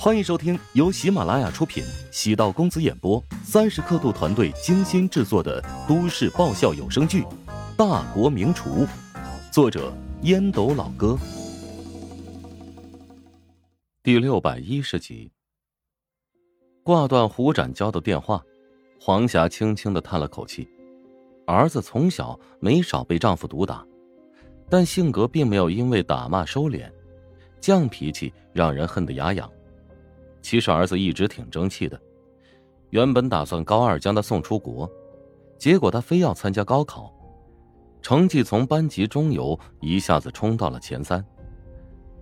欢迎收听由喜马拉雅出品、喜道公子演播、三十刻度团队精心制作的都市爆笑有声剧《大国名厨》，作者烟斗老哥，第六百一十集。挂断胡展娇的电话，黄霞轻轻的叹了口气。儿子从小没少被丈夫毒打，但性格并没有因为打骂收敛，犟脾气让人恨得牙痒。其实儿子一直挺争气的，原本打算高二将他送出国，结果他非要参加高考，成绩从班级中游一下子冲到了前三，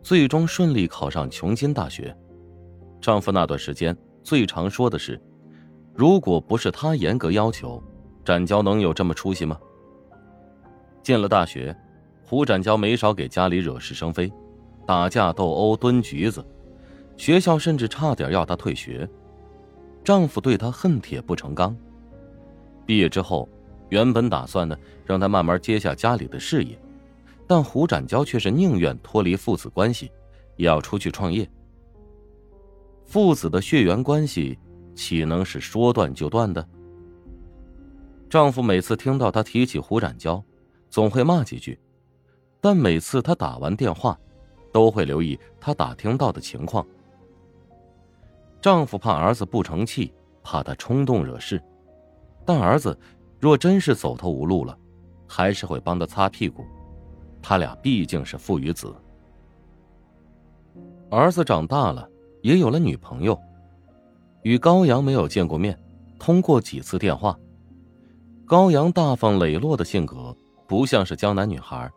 最终顺利考上琼金大学。丈夫那段时间最常说的是：“如果不是他严格要求，展娇能有这么出息吗？”进了大学，胡展娇没少给家里惹是生非，打架斗殴蹲局子。学校甚至差点要她退学，丈夫对她恨铁不成钢。毕业之后，原本打算呢让她慢慢接下家里的事业，但胡展娇却是宁愿脱离父子关系，也要出去创业。父子的血缘关系岂能是说断就断的？丈夫每次听到她提起胡展娇，总会骂几句，但每次他打完电话，都会留意她打听到的情况。丈夫怕儿子不成器，怕他冲动惹事，但儿子若真是走投无路了，还是会帮他擦屁股。他俩毕竟是父与子。儿子长大了，也有了女朋友，与高阳没有见过面，通过几次电话。高阳大方磊落的性格，不像是江南女孩，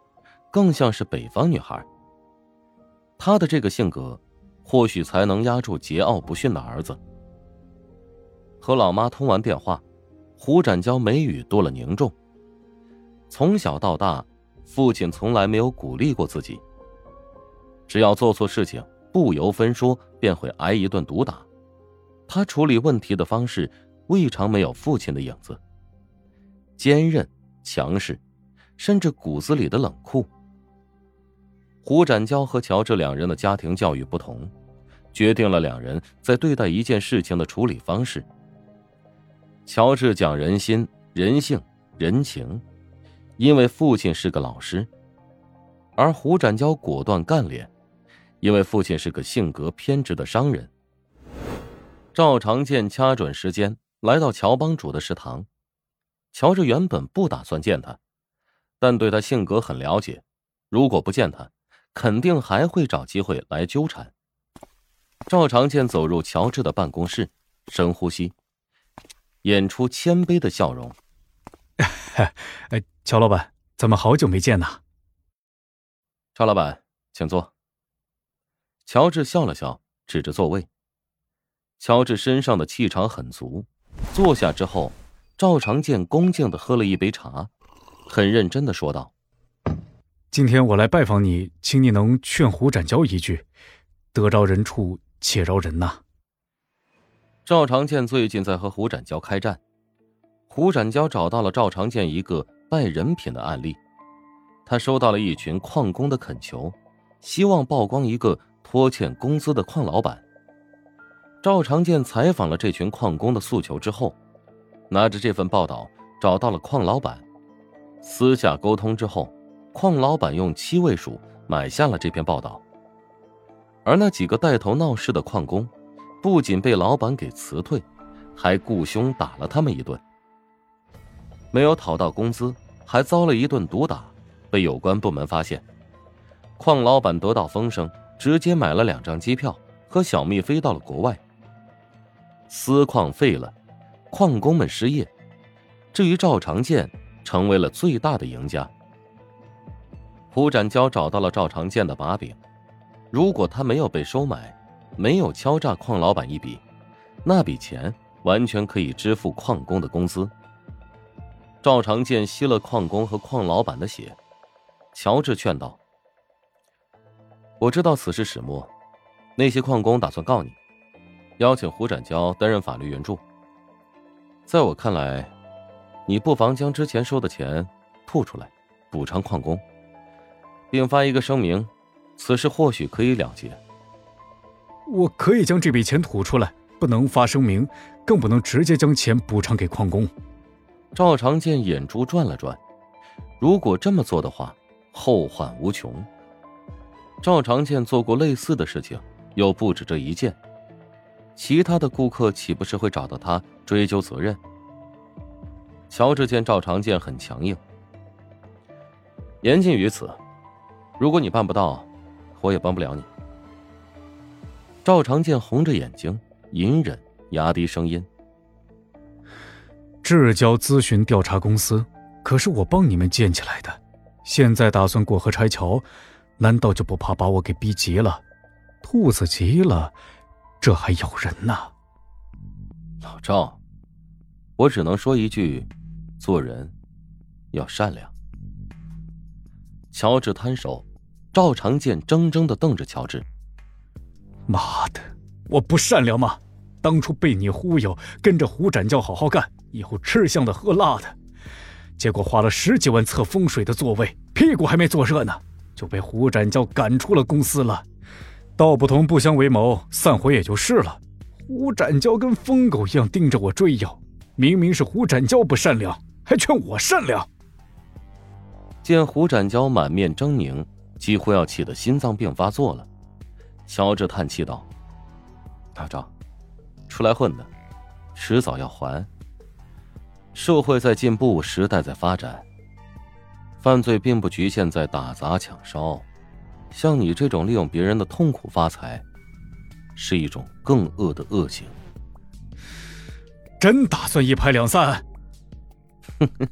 更像是北方女孩。她的这个性格。或许才能压住桀骜不驯的儿子。和老妈通完电话，胡展娇眉宇多了凝重。从小到大，父亲从来没有鼓励过自己。只要做错事情，不由分说便会挨一顿毒打。他处理问题的方式，未尝没有父亲的影子。坚韧、强势，甚至骨子里的冷酷。胡展娇和乔治两人的家庭教育不同。决定了两人在对待一件事情的处理方式。乔治讲人心、人性、人情，因为父亲是个老师；而胡展娇果断干练，因为父亲是个性格偏执的商人。赵长健掐准时间来到乔帮主的食堂。乔治原本不打算见他，但对他性格很了解，如果不见他，肯定还会找机会来纠缠。赵长健走入乔治的办公室，深呼吸，演出谦卑的笑容。哎，乔老板，咱们好久没见呐。赵老板，请坐。乔治笑了笑，指着座位。乔治身上的气场很足，坐下之后，赵长健恭敬的喝了一杯茶，很认真的说道：“今天我来拜访你，请你能劝胡展交一句，得饶人处。”且饶人呐！赵长健最近在和胡展娇开战，胡展娇找到了赵长健一个败人品的案例，他收到了一群矿工的恳求，希望曝光一个拖欠工资的矿老板。赵长健采访了这群矿工的诉求之后，拿着这份报道找到了矿老板，私下沟通之后，矿老板用七位数买下了这篇报道。而那几个带头闹事的矿工，不仅被老板给辞退，还雇凶打了他们一顿。没有讨到工资，还遭了一顿毒打，被有关部门发现。矿老板得到风声，直接买了两张机票，和小蜜飞到了国外。私矿废了，矿工们失业，至于赵长健，成为了最大的赢家。胡展娇找到了赵长健的把柄。如果他没有被收买，没有敲诈矿老板一笔，那笔钱完全可以支付矿工的工资。赵长健吸了矿工和矿老板的血，乔治劝道：“我知道此事始末，那些矿工打算告你，邀请胡展娇担任法律援助。在我看来，你不妨将之前收的钱吐出来，补偿矿工，并发一个声明。”此事或许可以了结。我可以将这笔钱吐出来，不能发声明，更不能直接将钱补偿给矿工。赵长健眼珠转了转，如果这么做的话，后患无穷。赵长健做过类似的事情，又不止这一件，其他的顾客岂不是会找到他追究责任？乔治见赵长健很强硬，言尽于此。如果你办不到，我也帮不了你。赵长健红着眼睛，隐忍，压低声音。至交咨询调查公司，可是我帮你们建起来的，现在打算过河拆桥，难道就不怕把我给逼急了？兔子急了，这还咬人呢。老赵，我只能说一句，做人要善良。乔治摊手，赵长健怔怔的瞪着乔治。妈的，我不善良吗？当初被你忽悠，跟着胡展教好好干。以后吃香的喝辣的，结果花了十几万测风水的座位，屁股还没坐热呢，就被胡展教赶出了公司了。道不同不相为谋，散伙也就是了。胡展教跟疯狗一样盯着我追咬，明明是胡展教不善良，还劝我善良。见胡展娇满面狰狞，几乎要气得心脏病发作了，乔治叹气道：“大赵，出来混的，迟早要还。”社会在进步，时代在发展。犯罪并不局限在打砸抢烧，像你这种利用别人的痛苦发财，是一种更恶的恶行。真打算一拍两散？哼哼，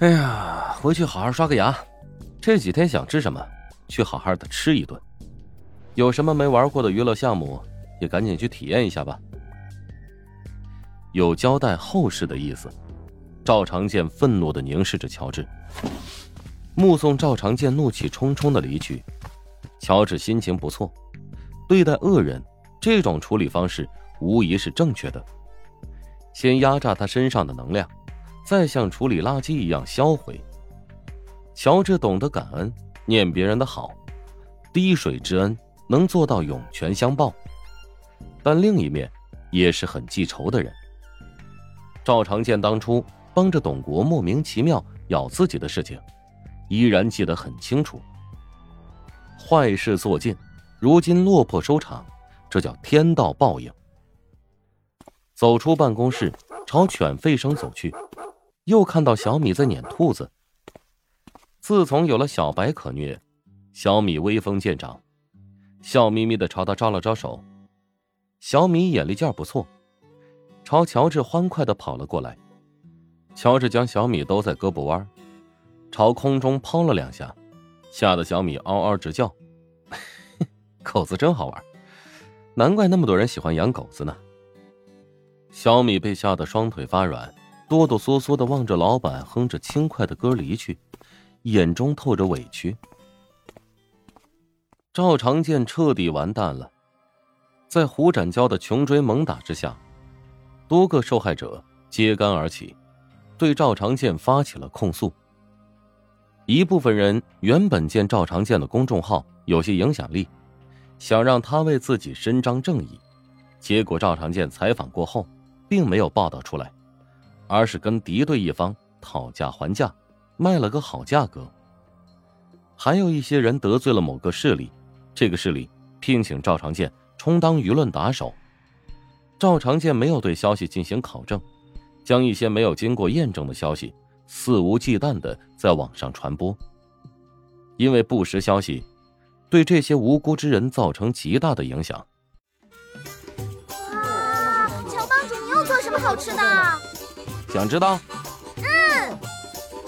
哎呀，回去好好刷个牙。这几天想吃什么，去好好的吃一顿。有什么没玩过的娱乐项目，也赶紧去体验一下吧。有交代后事的意思，赵长健愤怒的凝视着乔治，目送赵长健怒气冲冲的离去。乔治心情不错，对待恶人这种处理方式无疑是正确的。先压榨他身上的能量，再像处理垃圾一样销毁。乔治懂得感恩，念别人的好，滴水之恩能做到涌泉相报，但另一面也是很记仇的人。赵长健当初帮着董国莫名其妙咬自己的事情，依然记得很清楚。坏事做尽，如今落魄收场，这叫天道报应。走出办公室，朝犬吠声走去，又看到小米在撵兔子。自从有了小白可虐，小米威风见长，笑眯眯的朝他招了招手。小米眼力劲儿不错。朝乔治欢快的跑了过来，乔治将小米兜在胳膊弯，朝空中抛了两下，吓得小米嗷嗷直叫。狗子真好玩，难怪那么多人喜欢养狗子呢。小米被吓得双腿发软，哆哆嗦嗦的望着老板哼着轻快的歌离去，眼中透着委屈。赵长健彻底完蛋了，在胡展娇的穷追猛打之下。多个受害者揭竿而起，对赵长健发起了控诉。一部分人原本见赵长健的公众号有些影响力，想让他为自己伸张正义，结果赵长健采访过后，并没有报道出来，而是跟敌对一方讨价还价，卖了个好价格。还有一些人得罪了某个势力，这个势力聘请赵长健充当舆论打手。赵长健没有对消息进行考证，将一些没有经过验证的消息肆无忌惮的在网上传播。因为不实消息对这些无辜之人造成极大的影响。哇，乔帮主，你又做什么好吃的？想知道？